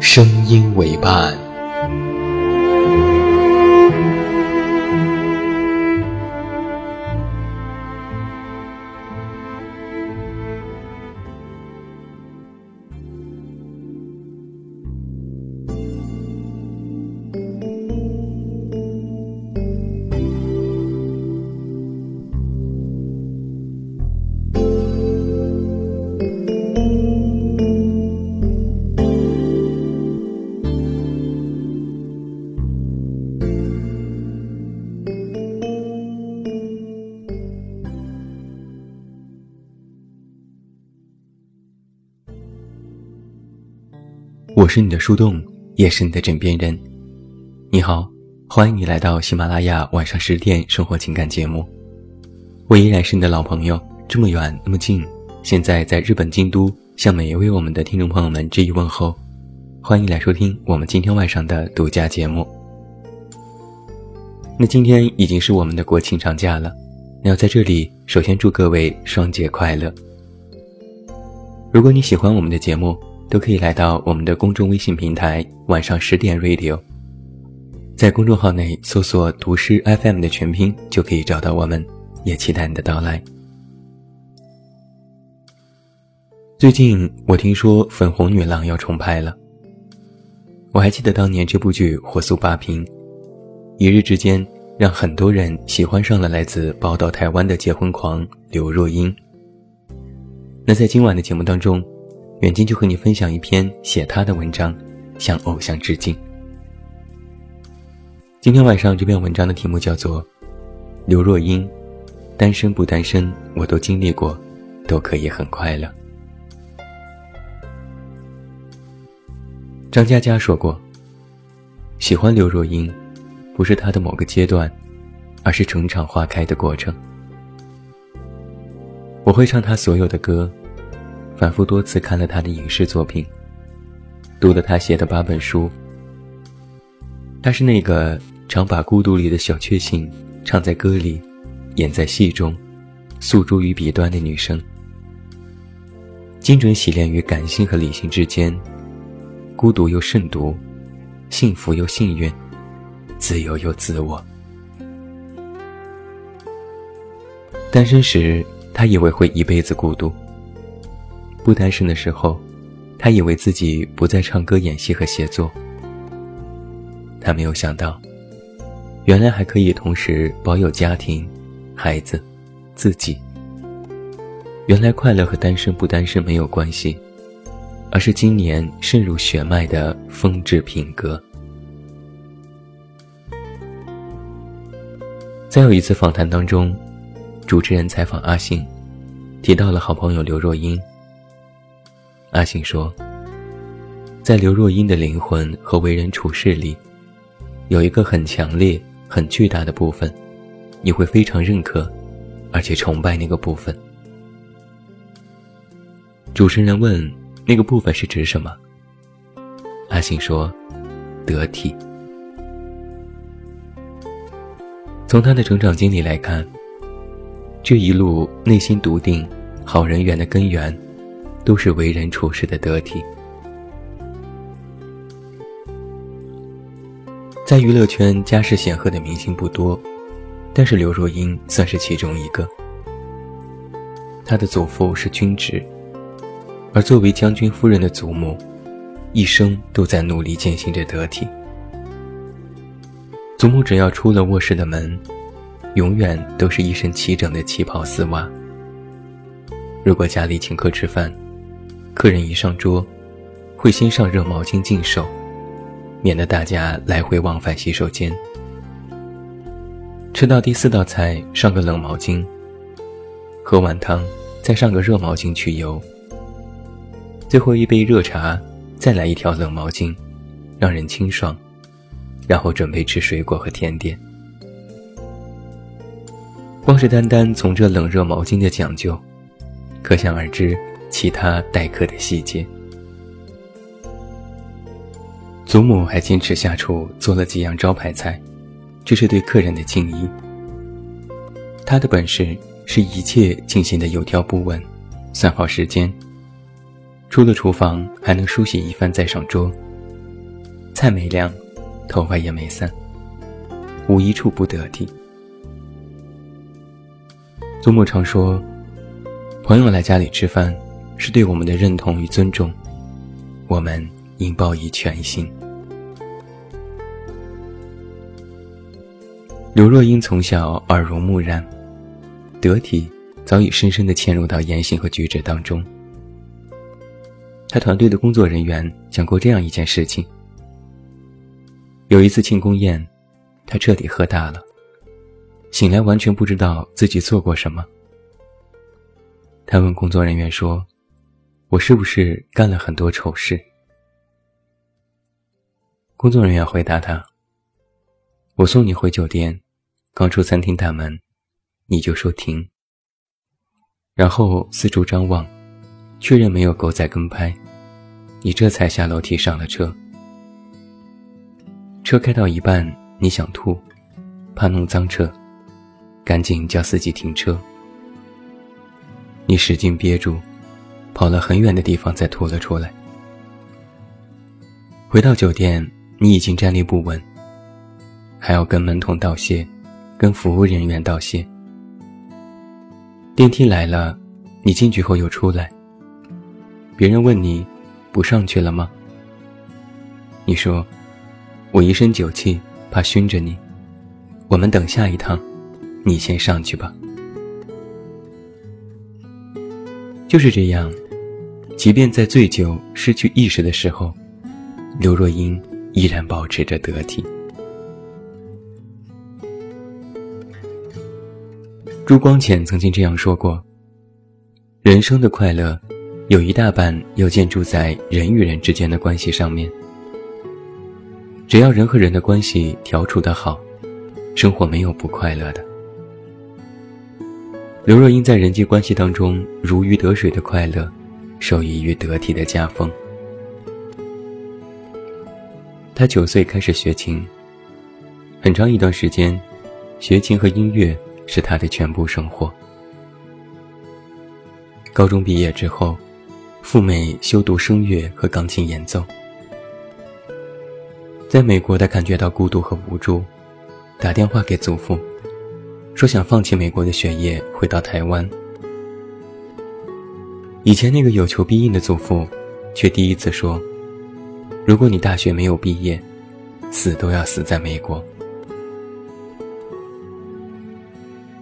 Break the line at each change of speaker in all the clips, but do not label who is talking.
声音为伴。是你的树洞，也是你的枕边人。你好，欢迎你来到喜马拉雅晚上十点生活情感节目。我依然是你的老朋友，这么远那么近，现在在日本京都，向每一位我们的听众朋友们致以问候。欢迎来收听我们今天晚上的独家节目。那今天已经是我们的国庆长假了，那要在这里首先祝各位双节快乐。如果你喜欢我们的节目，都可以来到我们的公众微信平台“晚上十点 Radio”，在公众号内搜索“读诗 FM” 的全拼，就可以找到我们。也期待你的到来。最近我听说《粉红女郎》要重拍了，我还记得当年这部剧火速霸屏，一日之间让很多人喜欢上了来自宝岛台湾的结婚狂刘若英。那在今晚的节目当中。远近就和你分享一篇写他的文章，向偶像致敬。今天晚上这篇文章的题目叫做《刘若英》，单身不单身我都经历过，都可以很快乐。张嘉佳说过：“喜欢刘若英，不是她的某个阶段，而是成长花开的过程。我会唱她所有的歌。”反复多次看了他的影视作品，读了他写的八本书。他是那个常把孤独里的小确幸唱在歌里，演在戏中，诉诸于笔端的女生。精准洗练于感性和理性之间，孤独又慎独，幸福又幸运，自由又自我。单身时，他以为会一辈子孤独。不单身的时候，他以为自己不再唱歌、演戏和写作。他没有想到，原来还可以同时保有家庭、孩子、自己。原来快乐和单身不单身没有关系，而是今年渗入血脉的风致品格。在有一次访谈当中，主持人采访阿信，提到了好朋友刘若英。阿信说：“在刘若英的灵魂和为人处事里，有一个很强烈、很巨大的部分，你会非常认可，而且崇拜那个部分。”主持人问：“那个部分是指什么？”阿信说：“得体。”从他的成长经历来看，这一路内心笃定、好人缘的根源。都是为人处事的得体。在娱乐圈家世显赫的明星不多，但是刘若英算是其中一个。她的祖父是军职，而作为将军夫人的祖母，一生都在努力践行着得体。祖母只要出了卧室的门，永远都是一身齐整的旗袍丝袜。如果家里请客吃饭，客人一上桌，会先上热毛巾净手，免得大家来回往返洗手间。吃到第四道菜，上个冷毛巾；喝完汤，再上个热毛巾去油。最后一杯热茶，再来一条冷毛巾，让人清爽。然后准备吃水果和甜点。光是单单从这冷热毛巾的讲究，可想而知其他待客的细节。祖母还坚持下厨做了几样招牌菜，这是对客人的敬意。他的本事是一切进行的有条不紊，算好时间。出了厨房还能梳洗一番再上桌。菜没凉。头发也没散，无一处不得体。祖母常说：“朋友来家里吃饭，是对我们的认同与尊重，我们应报以全心。”刘若英从小耳濡目染，得体早已深深地嵌入到言行和举止当中。他团队的工作人员讲过这样一件事情。有一次庆功宴，他彻底喝大了，醒来完全不知道自己做过什么。他问工作人员说：“我是不是干了很多丑事？”工作人员回答他：“我送你回酒店，刚出餐厅大门，你就说停。然后四处张望，确认没有狗仔跟拍，你这才下楼梯上了车。”车开到一半，你想吐，怕弄脏车，赶紧叫司机停车。你使劲憋住，跑了很远的地方再吐了出来。回到酒店，你已经站立不稳，还要跟门童道谢，跟服务人员道谢。电梯来了，你进去后又出来。别人问你，不上去了吗？你说。我一身酒气，怕熏着你。我们等下一趟，你先上去吧。就是这样，即便在醉酒、失去意识的时候，刘若英依然保持着得体。朱光潜曾经这样说过：“人生的快乐，有一大半要建筑在人与人之间的关系上面。”只要人和人的关系调处得好，生活没有不快乐的。刘若英在人际关系当中如鱼得水的快乐，受益于得体的家风。她九岁开始学琴，很长一段时间，学琴和音乐是她的全部生活。高中毕业之后，赴美修读声乐和钢琴演奏。在美国，他感觉到孤独和无助，打电话给祖父，说想放弃美国的学业，回到台湾。以前那个有求必应的祖父，却第一次说：“如果你大学没有毕业，死都要死在美国。”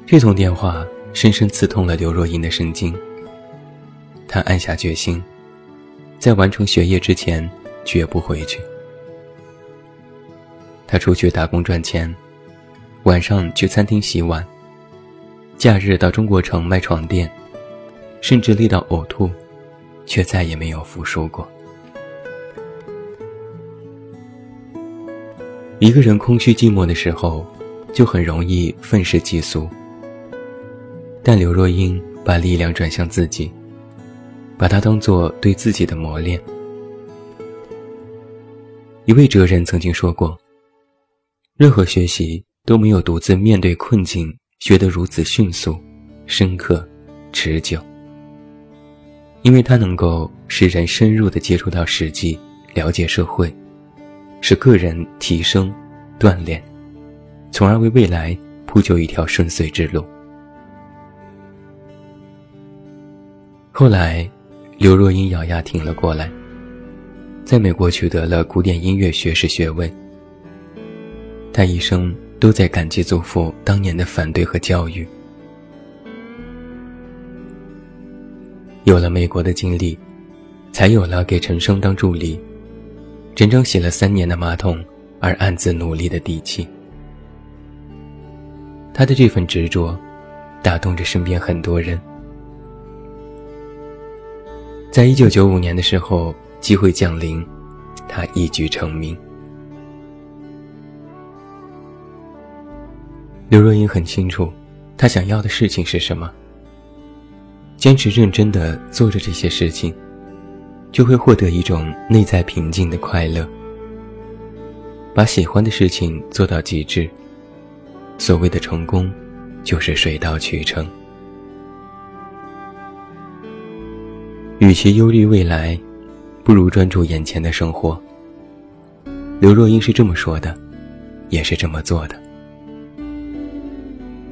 这通电话深深刺痛了刘若英的神经。她暗下决心，在完成学业之前，绝不回去。他出去打工赚钱，晚上去餐厅洗碗，假日到中国城卖床垫，甚至累到呕吐，却再也没有服输过。一个人空虚寂寞的时候，就很容易愤世嫉俗。但刘若英把力量转向自己，把它当做对自己的磨练。一位哲人曾经说过。任何学习都没有独自面对困境学得如此迅速、深刻、持久，因为它能够使人深入的接触到实际，了解社会，使个人提升、锻炼，从而为未来铺就一条顺遂之路。后来，刘若英咬牙挺了过来，在美国取得了古典音乐学士学位。他一生都在感激祖父当年的反对和教育。有了美国的经历，才有了给陈升当助理，整整洗了三年的马桶而暗自努力的底气。他的这份执着，打动着身边很多人。在一九九五年的时候，机会降临，他一举成名。刘若英很清楚，她想要的事情是什么。坚持认真的做着这些事情，就会获得一种内在平静的快乐。把喜欢的事情做到极致，所谓的成功，就是水到渠成。与其忧虑未来，不如专注眼前的生活。刘若英是这么说的，也是这么做的。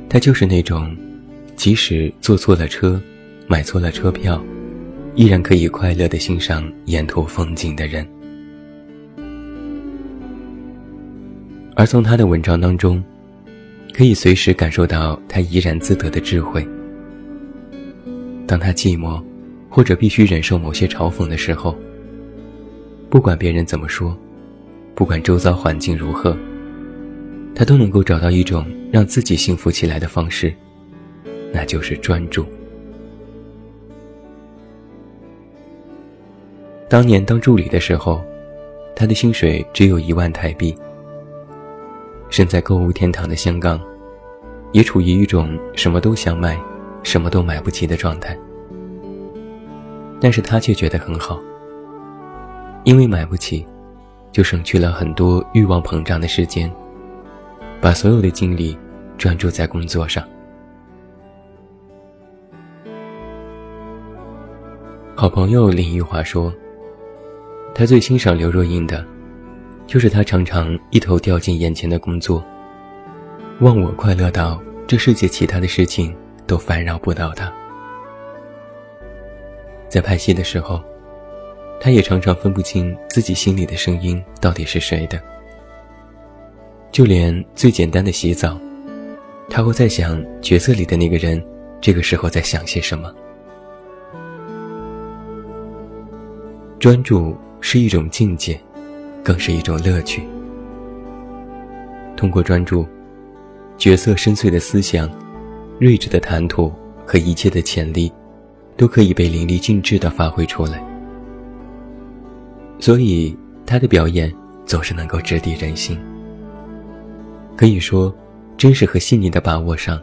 他就是那种，即使坐错了车，买错了车票，依然可以快乐的欣赏沿途风景的人。而从他的文章当中，可以随时感受到他怡然自得的智慧。当他寂寞。或者必须忍受某些嘲讽的时候，不管别人怎么说，不管周遭环境如何，他都能够找到一种让自己幸福起来的方式，那就是专注。当年当助理的时候，他的薪水只有一万台币。身在购物天堂的香港，也处于一种什么都想买，什么都买不起的状态。但是他却觉得很好，因为买不起，就省去了很多欲望膨胀的时间，把所有的精力专注在工作上。好朋友林玉华说，他最欣赏刘若英的，就是她常常一头掉进眼前的工作，忘我快乐到这世界其他的事情都烦扰不到她。在拍戏的时候，他也常常分不清自己心里的声音到底是谁的。就连最简单的洗澡，他会在想角色里的那个人这个时候在想些什么。专注是一种境界，更是一种乐趣。通过专注，角色深邃的思想、睿智的谈吐和一切的潜力。都可以被淋漓尽致地发挥出来，所以他的表演总是能够直抵人心。可以说，真实和细腻的把握上，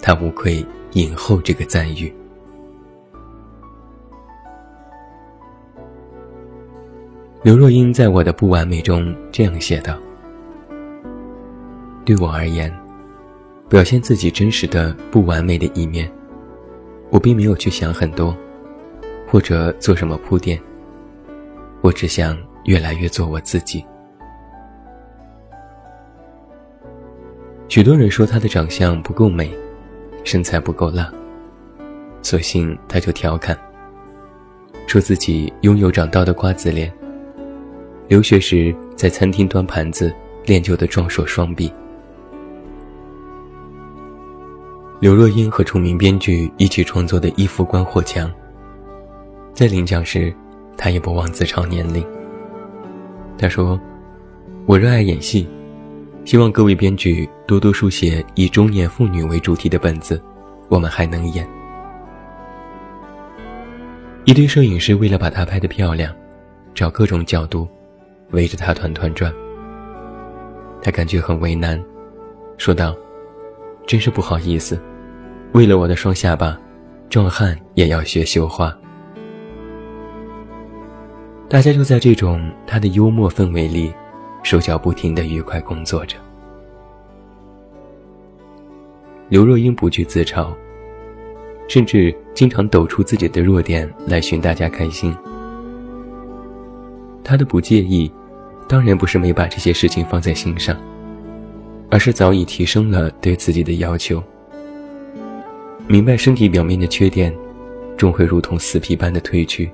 他无愧影后这个赞誉。刘若英在我的不完美中这样写道：“对我而言，表现自己真实的不完美的一面。”我并没有去想很多，或者做什么铺垫。我只想越来越做我自己。许多人说她的长相不够美，身材不够辣，索性她就调侃，说自己拥有长刀的瓜子脸，留学时在餐厅端盘子练就的壮硕双臂。刘若英和著名编剧一起创作的《一夫关火墙》，在领奖时，他也不忘自嘲年龄。他说：“我热爱演戏，希望各位编剧多多书写以中年妇女为主题的本子，我们还能演。”一堆摄影师为了把她拍得漂亮，找各种角度，围着她团团转。他感觉很为难，说道：“真是不好意思。”为了我的双下巴，壮汉也要学绣花。大家就在这种他的幽默氛围里，手脚不停的愉快工作着。刘若英不惧自嘲，甚至经常抖出自己的弱点来寻大家开心。他的不介意，当然不是没把这些事情放在心上，而是早已提升了对自己的要求。明白身体表面的缺点，终会如同死皮般的褪去，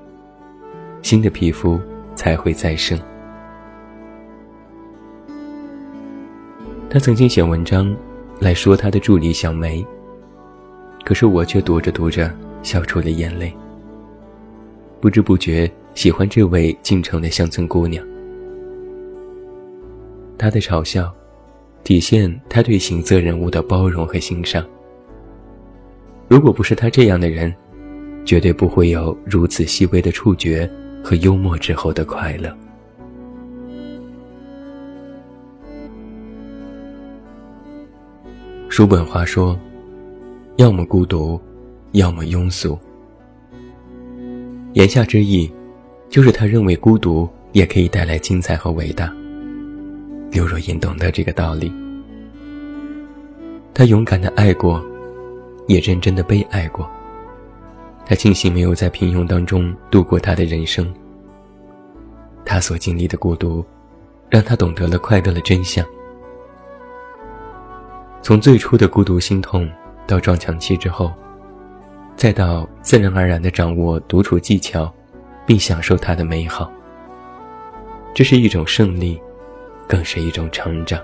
新的皮肤才会再生。他曾经写文章来说他的助理小梅，可是我却读着读着笑出了眼泪。不知不觉喜欢这位进城的乡村姑娘，他的嘲笑，体现他对行色人物的包容和欣赏。如果不是他这样的人，绝对不会有如此细微的触觉和幽默之后的快乐。叔本华说：“要么孤独，要么庸俗。”言下之意，就是他认为孤独也可以带来精彩和伟大。刘若英懂得这个道理，她勇敢的爱过，也认真的被爱过。她庆幸没有在平庸当中度过她的人生。她所经历的孤独，让她懂得了快乐的真相。从最初的孤独心痛，到撞墙期之后。再到自然而然地掌握独处技巧，并享受它的美好。这是一种胜利，更是一种成长。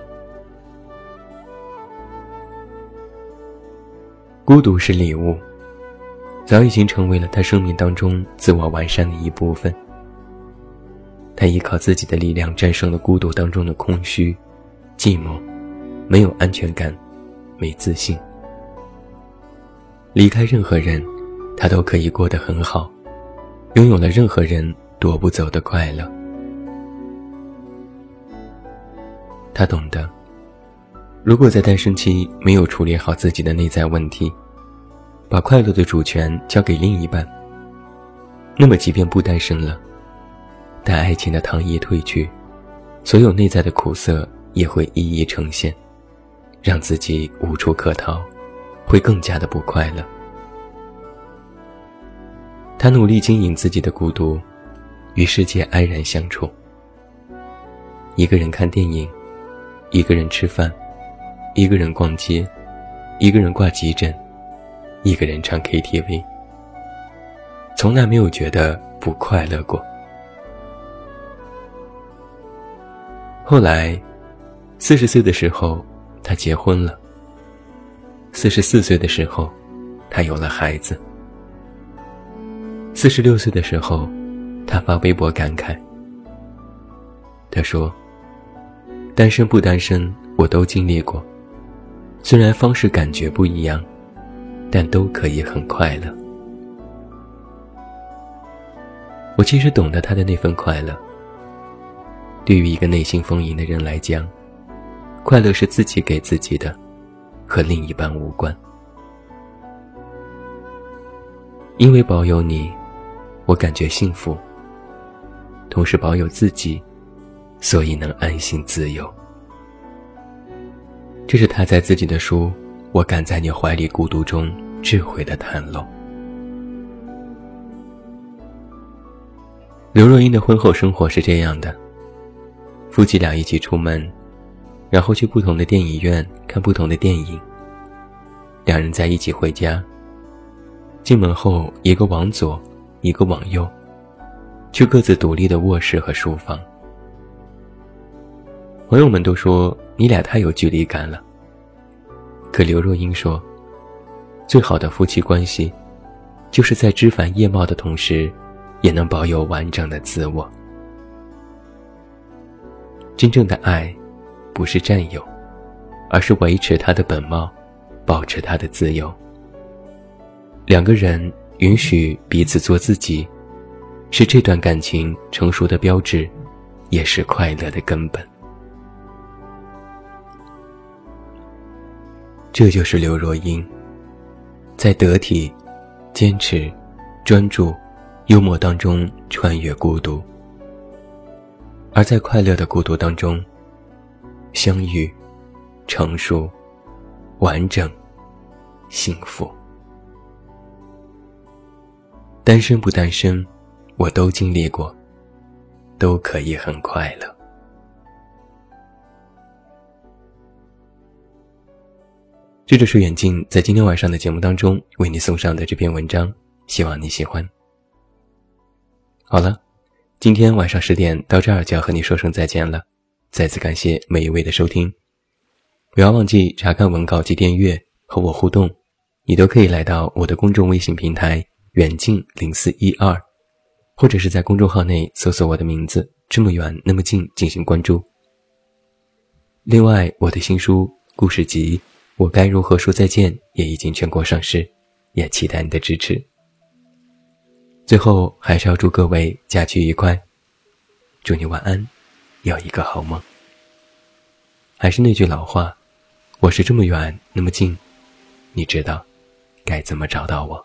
孤独是礼物，早已经成为了他生命当中自我完善的一部分。他依靠自己的力量战胜了孤独当中的空虚、寂寞，没有安全感，没自信。离开任何人，他都可以过得很好，拥有了任何人夺不走的快乐。他懂得，如果在单身期没有处理好自己的内在问题，把快乐的主权交给另一半，那么即便不单身了，待爱情的糖衣褪去，所有内在的苦涩也会一一呈现，让自己无处可逃。会更加的不快乐。他努力经营自己的孤独，与世界安然相处。一个人看电影，一个人吃饭，一个人逛街，一个人挂急诊，一个人唱 KTV，从来没有觉得不快乐过。后来，四十岁的时候，他结婚了。四十四岁的时候，他有了孩子。四十六岁的时候，他发微博感慨：“他说，单身不单身，我都经历过。虽然方式感觉不一样，但都可以很快乐。我其实懂得他的那份快乐。对于一个内心丰盈的人来讲，快乐是自己给自己的。”和另一半无关，因为保有你，我感觉幸福。同时保有自己，所以能安心自由。这是他在自己的书《我敢在你怀里孤独》中智慧的袒露。刘若英的婚后生活是这样的：夫妻俩一起出门。然后去不同的电影院看不同的电影。两人在一起回家。进门后，一个往左，一个往右，去各自独立的卧室和书房。朋友们都说你俩太有距离感了。可刘若英说，最好的夫妻关系，就是在枝繁叶茂的同时，也能保有完整的自我。真正的爱。不是占有，而是维持他的本貌，保持他的自由。两个人允许彼此做自己，是这段感情成熟的标志，也是快乐的根本。这就是刘若英，在得体、坚持、专注、幽默当中穿越孤独，而在快乐的孤独当中。相遇，成熟，完整，幸福。单身不单身，我都经历过，都可以很快乐。这就是远近在今天晚上的节目当中为你送上的这篇文章，希望你喜欢。好了。今天晚上十点到这儿就要和你说声再见了，再次感谢每一位的收听。不要忘记查看文稿及订阅和我互动，你都可以来到我的公众微信平台远近零四一二，或者是在公众号内搜索我的名字这么远那么近进行关注。另外，我的新书故事集《我该如何说再见》也已经全国上市，也期待你的支持。最后，还是要祝各位假期愉快，祝你晚安，有一个好梦。还是那句老话，我是这么远那么近，你知道该怎么找到我。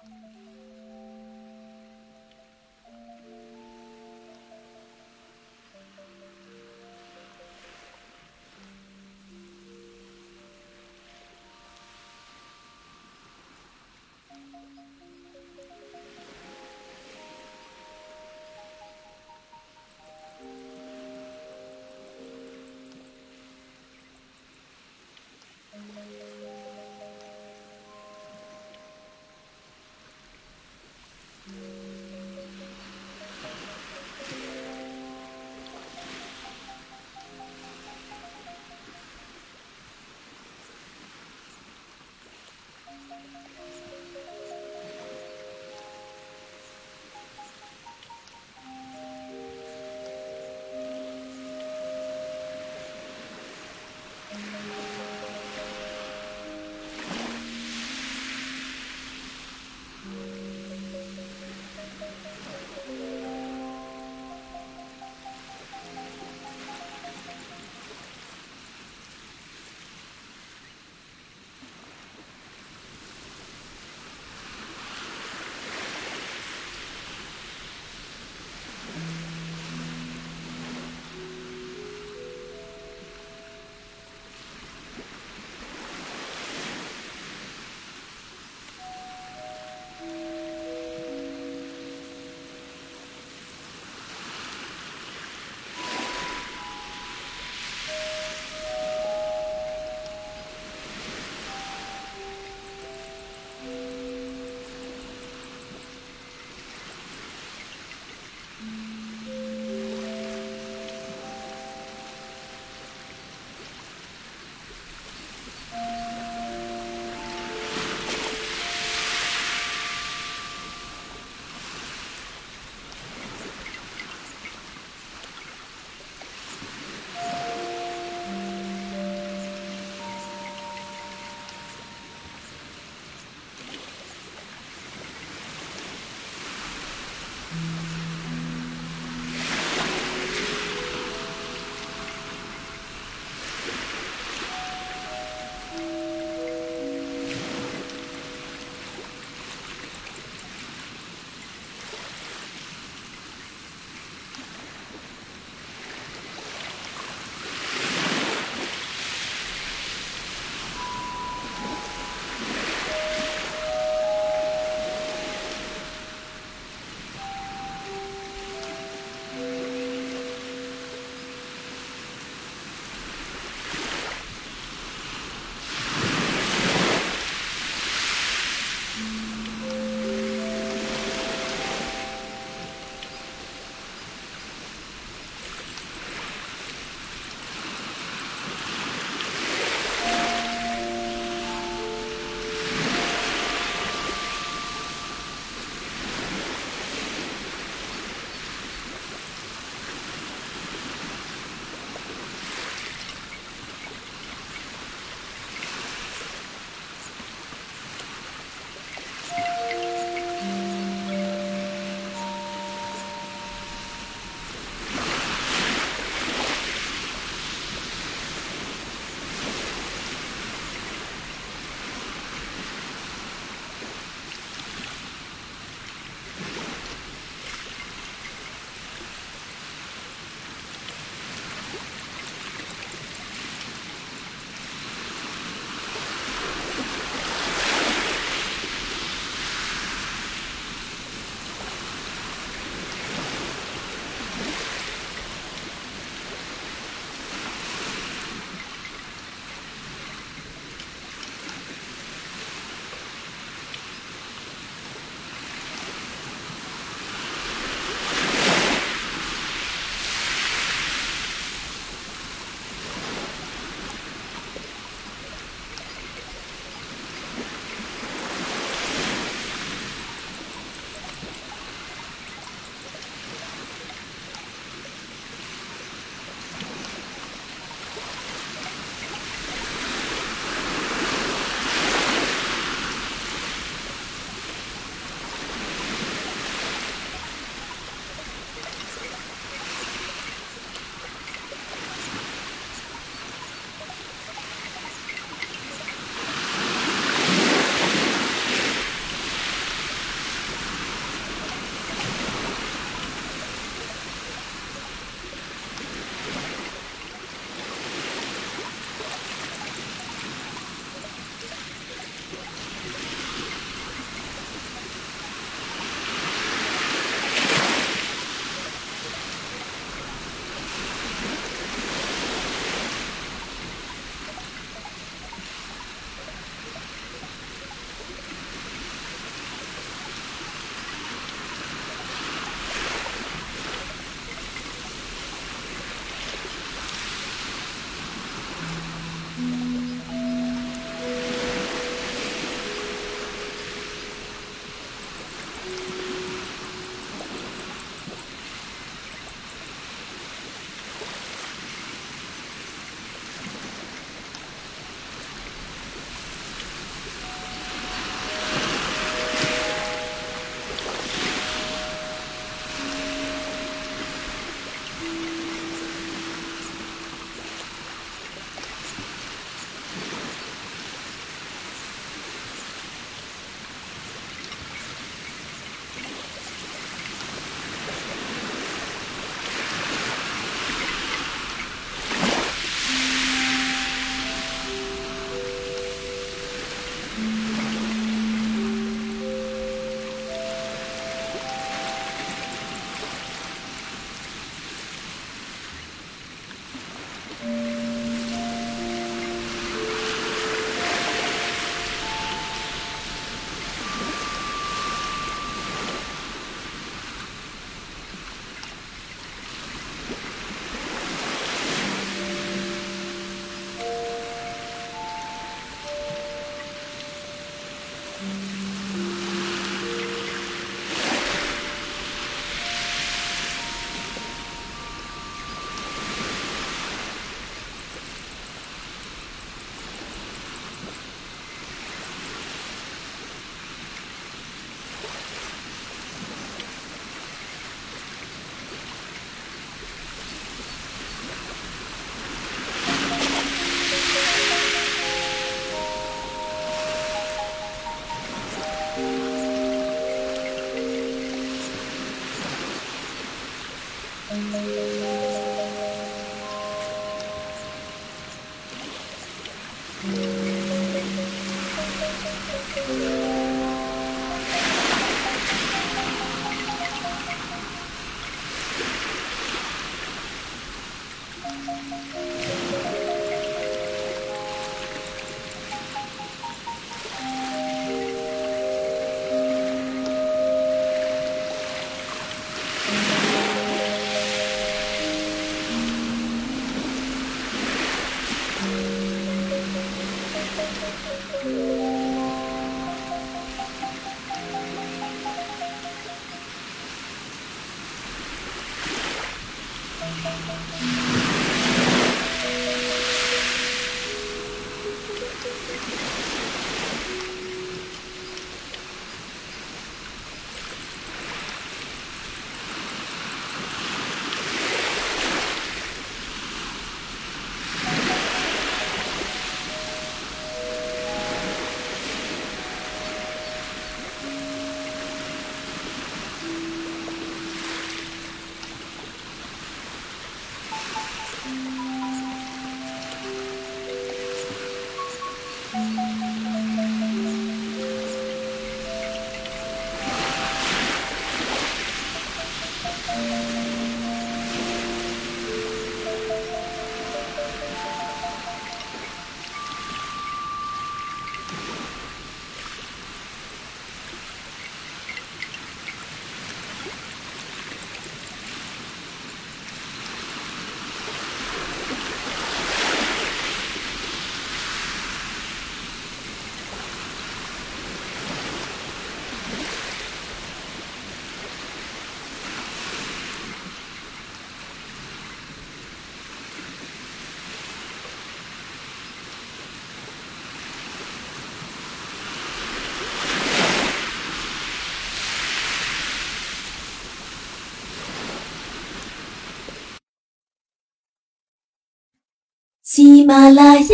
喜马拉雅，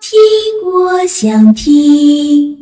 听我想听。